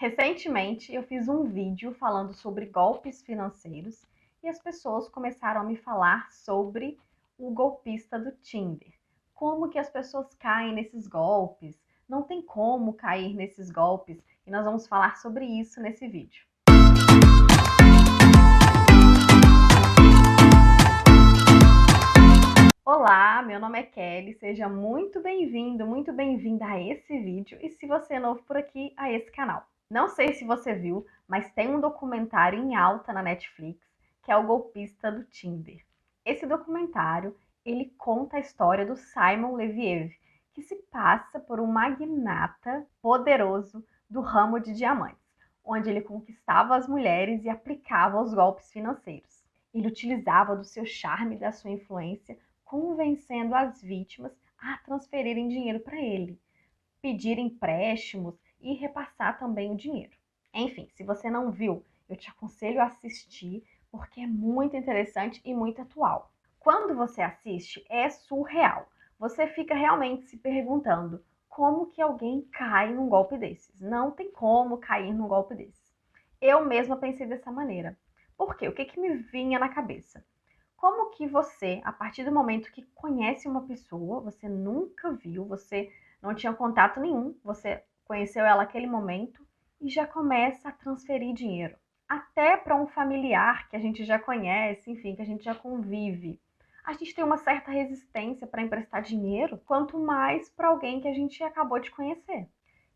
Recentemente eu fiz um vídeo falando sobre golpes financeiros e as pessoas começaram a me falar sobre o golpista do Tinder. Como que as pessoas caem nesses golpes? Não tem como cair nesses golpes e nós vamos falar sobre isso nesse vídeo. Olá, meu nome é Kelly, seja muito bem-vindo, muito bem-vinda a esse vídeo e se você é novo por aqui, a esse canal. Não sei se você viu, mas tem um documentário em alta na Netflix, que é o golpista do Tinder. Esse documentário, ele conta a história do Simon Leviev, que se passa por um magnata poderoso do ramo de diamantes, onde ele conquistava as mulheres e aplicava os golpes financeiros. Ele utilizava do seu charme e da sua influência, convencendo as vítimas a transferirem dinheiro para ele, pedir empréstimos e repassar também o dinheiro. Enfim, se você não viu, eu te aconselho a assistir porque é muito interessante e muito atual. Quando você assiste, é surreal. Você fica realmente se perguntando como que alguém cai num golpe desses. Não tem como cair num golpe desses. Eu mesma pensei dessa maneira. Por quê? O que, que me vinha na cabeça? Como que você, a partir do momento que conhece uma pessoa, você nunca viu, você não tinha contato nenhum, você conheceu ela naquele momento e já começa a transferir dinheiro. Até para um familiar que a gente já conhece, enfim, que a gente já convive. A gente tem uma certa resistência para emprestar dinheiro, quanto mais para alguém que a gente acabou de conhecer.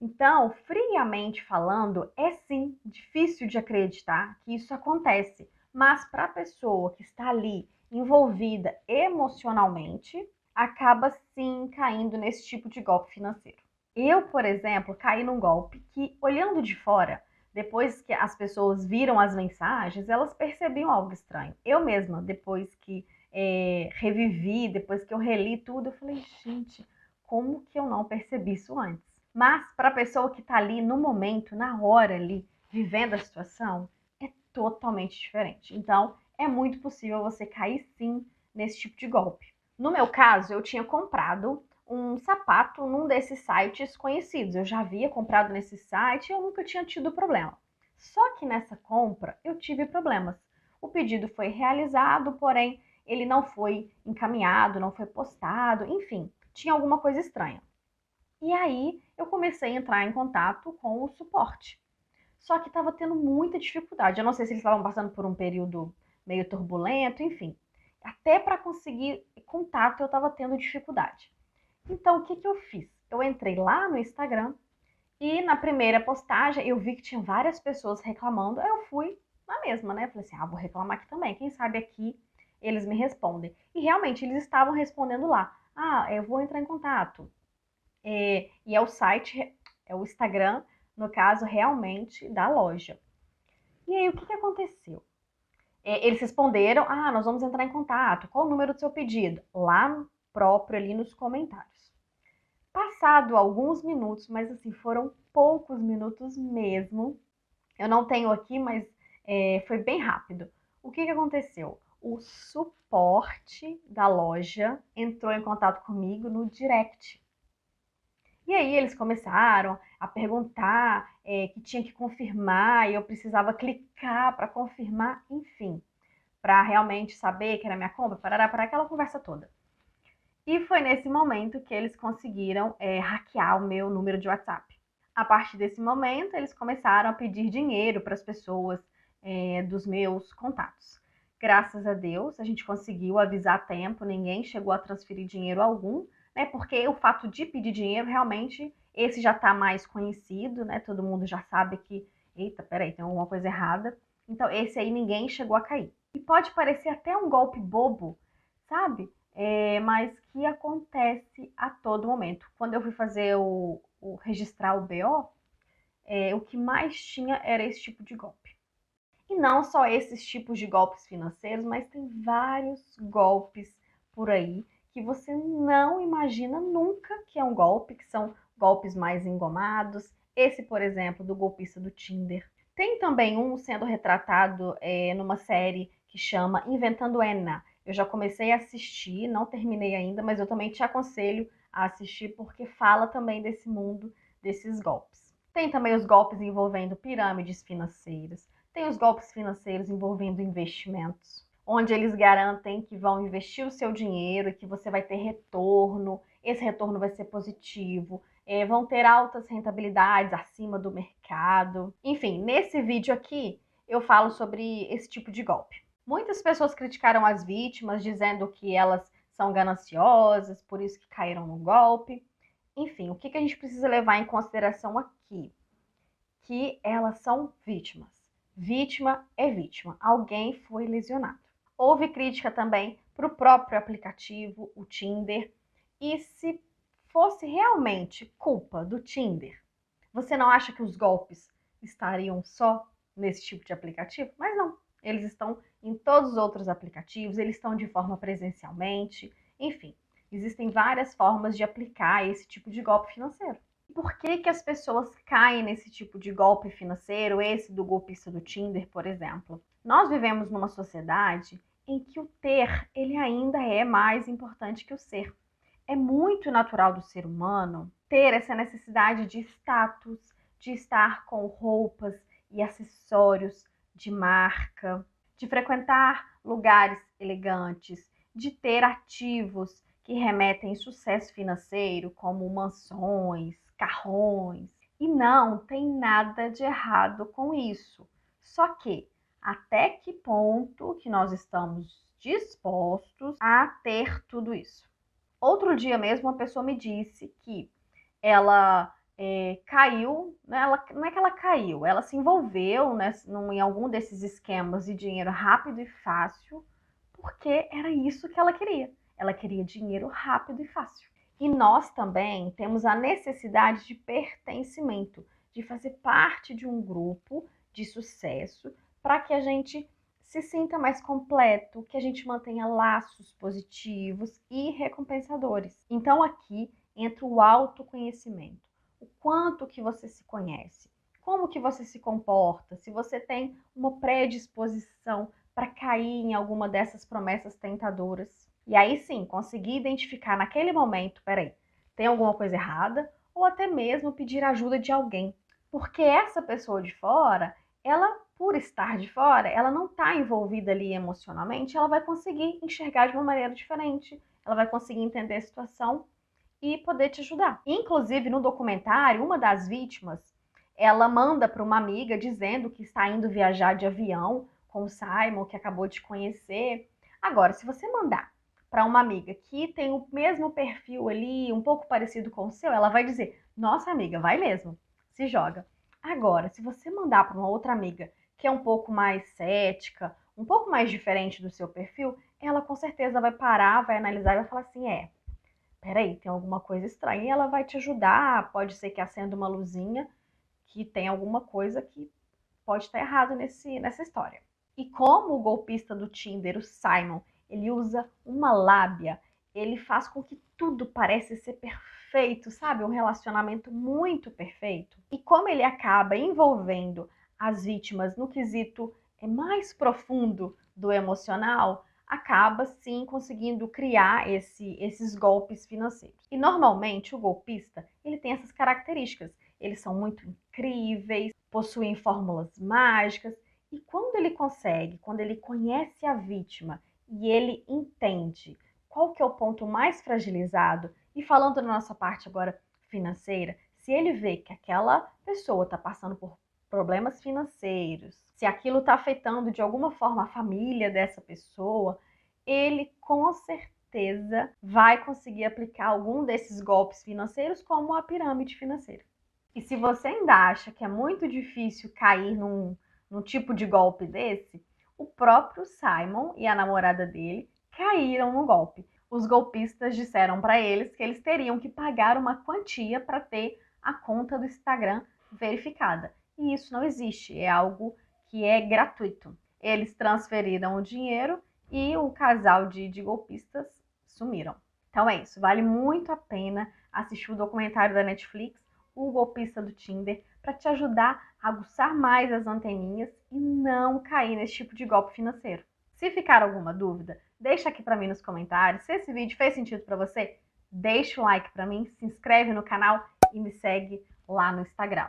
Então, friamente falando, é sim difícil de acreditar que isso acontece, mas para a pessoa que está ali envolvida emocionalmente, acaba sim caindo nesse tipo de golpe financeiro. Eu, por exemplo, caí num golpe que, olhando de fora, depois que as pessoas viram as mensagens, elas percebiam algo estranho. Eu mesma, depois que é, revivi, depois que eu reli tudo, eu falei, gente, como que eu não percebi isso antes? Mas para a pessoa que está ali no momento, na hora ali, vivendo a situação, é totalmente diferente. Então, é muito possível você cair sim nesse tipo de golpe. No meu caso, eu tinha comprado um sapato num desses sites conhecidos. Eu já havia comprado nesse site e eu nunca tinha tido problema. Só que nessa compra eu tive problemas. O pedido foi realizado, porém ele não foi encaminhado, não foi postado, enfim, tinha alguma coisa estranha. E aí eu comecei a entrar em contato com o suporte. Só que estava tendo muita dificuldade. Eu não sei se eles estavam passando por um período meio turbulento, enfim. Até para conseguir contato eu estava tendo dificuldade. Então, o que, que eu fiz? Eu entrei lá no Instagram e na primeira postagem eu vi que tinha várias pessoas reclamando. Eu fui na mesma, né? Falei assim: ah, vou reclamar aqui também. Quem sabe aqui eles me respondem. E realmente eles estavam respondendo lá: ah, eu vou entrar em contato. É, e é o site, é o Instagram, no caso, realmente da loja. E aí o que, que aconteceu? É, eles responderam: ah, nós vamos entrar em contato. Qual o número do seu pedido? Lá próprio ali nos comentários. Passado alguns minutos, mas assim, foram poucos minutos mesmo. Eu não tenho aqui, mas é, foi bem rápido. O que, que aconteceu? O suporte da loja entrou em contato comigo no direct. E aí eles começaram a perguntar é, que tinha que confirmar e eu precisava clicar para confirmar, enfim, para realmente saber que era minha compra, para para aquela conversa toda. E foi nesse momento que eles conseguiram é, hackear o meu número de WhatsApp. A partir desse momento, eles começaram a pedir dinheiro para as pessoas é, dos meus contatos. Graças a Deus, a gente conseguiu avisar a tempo, ninguém chegou a transferir dinheiro algum, né? Porque o fato de pedir dinheiro, realmente, esse já está mais conhecido, né? Todo mundo já sabe que, eita, peraí, tem alguma coisa errada. Então, esse aí ninguém chegou a cair. E pode parecer até um golpe bobo, sabe? É, mas que acontece a todo momento. Quando eu fui fazer o, o registrar o BO, é, o que mais tinha era esse tipo de golpe. E não só esses tipos de golpes financeiros, mas tem vários golpes por aí que você não imagina nunca que é um golpe, que são golpes mais engomados. Esse, por exemplo, do golpista do Tinder. Tem também um sendo retratado é, numa série que chama Inventando Enna, eu já comecei a assistir, não terminei ainda, mas eu também te aconselho a assistir porque fala também desse mundo desses golpes. Tem também os golpes envolvendo pirâmides financeiras. Tem os golpes financeiros envolvendo investimentos, onde eles garantem que vão investir o seu dinheiro e que você vai ter retorno. Esse retorno vai ser positivo. É, vão ter altas rentabilidades acima do mercado. Enfim, nesse vídeo aqui eu falo sobre esse tipo de golpe. Muitas pessoas criticaram as vítimas, dizendo que elas são gananciosas, por isso que caíram no golpe. Enfim, o que, que a gente precisa levar em consideração aqui? Que elas são vítimas. Vítima é vítima. Alguém foi lesionado. Houve crítica também para o próprio aplicativo, o Tinder. E se fosse realmente culpa do Tinder, você não acha que os golpes estariam só nesse tipo de aplicativo? Mas não. Eles estão em todos os outros aplicativos, eles estão de forma presencialmente, enfim, existem várias formas de aplicar esse tipo de golpe financeiro. Por que, que as pessoas caem nesse tipo de golpe financeiro, esse do golpista do Tinder, por exemplo? Nós vivemos numa sociedade em que o ter, ele ainda é mais importante que o ser. É muito natural do ser humano ter essa necessidade de status, de estar com roupas e acessórios de marca, de frequentar lugares elegantes, de ter ativos que remetem sucesso financeiro, como mansões, carrões. E não tem nada de errado com isso. Só que até que ponto que nós estamos dispostos a ter tudo isso? Outro dia mesmo, uma pessoa me disse que ela é, caiu, né? ela, não é que ela caiu, ela se envolveu né, em algum desses esquemas de dinheiro rápido e fácil, porque era isso que ela queria. Ela queria dinheiro rápido e fácil. E nós também temos a necessidade de pertencimento, de fazer parte de um grupo de sucesso, para que a gente se sinta mais completo, que a gente mantenha laços positivos e recompensadores. Então aqui entra o autoconhecimento o quanto que você se conhece, como que você se comporta, se você tem uma predisposição para cair em alguma dessas promessas tentadoras. E aí sim, conseguir identificar naquele momento, peraí, tem alguma coisa errada, ou até mesmo pedir ajuda de alguém. Porque essa pessoa de fora, ela, por estar de fora, ela não está envolvida ali emocionalmente, ela vai conseguir enxergar de uma maneira diferente, ela vai conseguir entender a situação e poder te ajudar. Inclusive, no documentário, uma das vítimas, ela manda para uma amiga dizendo que está indo viajar de avião com o Simon, que acabou de conhecer. Agora, se você mandar para uma amiga que tem o mesmo perfil ali, um pouco parecido com o seu, ela vai dizer: "Nossa, amiga, vai mesmo. Se joga". Agora, se você mandar para uma outra amiga que é um pouco mais cética, um pouco mais diferente do seu perfil, ela com certeza vai parar, vai analisar e vai falar assim: "É, peraí, tem alguma coisa estranha, e ela vai te ajudar, pode ser que acenda uma luzinha que tem alguma coisa que pode estar errado nesse, nessa história. E como o golpista do Tinder, o Simon, ele usa uma lábia, ele faz com que tudo pareça ser perfeito, sabe? Um relacionamento muito perfeito. E como ele acaba envolvendo as vítimas no quesito é mais profundo do emocional, acaba sim conseguindo criar esse, esses golpes financeiros. E normalmente o golpista ele tem essas características. Eles são muito incríveis, possuem fórmulas mágicas e quando ele consegue, quando ele conhece a vítima e ele entende qual que é o ponto mais fragilizado e falando na nossa parte agora financeira, se ele vê que aquela pessoa está passando por problemas financeiros, se aquilo está afetando de alguma forma a família dessa pessoa, ele com certeza vai conseguir aplicar algum desses golpes financeiros, como a pirâmide financeira. E se você ainda acha que é muito difícil cair num, num tipo de golpe desse, o próprio Simon e a namorada dele caíram no golpe. Os golpistas disseram para eles que eles teriam que pagar uma quantia para ter a conta do Instagram verificada. E isso não existe, é algo que é gratuito. Eles transferiram o dinheiro e o casal de, de golpistas sumiram. Então é isso, vale muito a pena assistir o documentário da Netflix, O Golpista do Tinder, para te ajudar a aguçar mais as anteninhas e não cair nesse tipo de golpe financeiro. Se ficar alguma dúvida, deixa aqui para mim nos comentários. Se esse vídeo fez sentido para você, deixa um like para mim, se inscreve no canal e me segue lá no Instagram.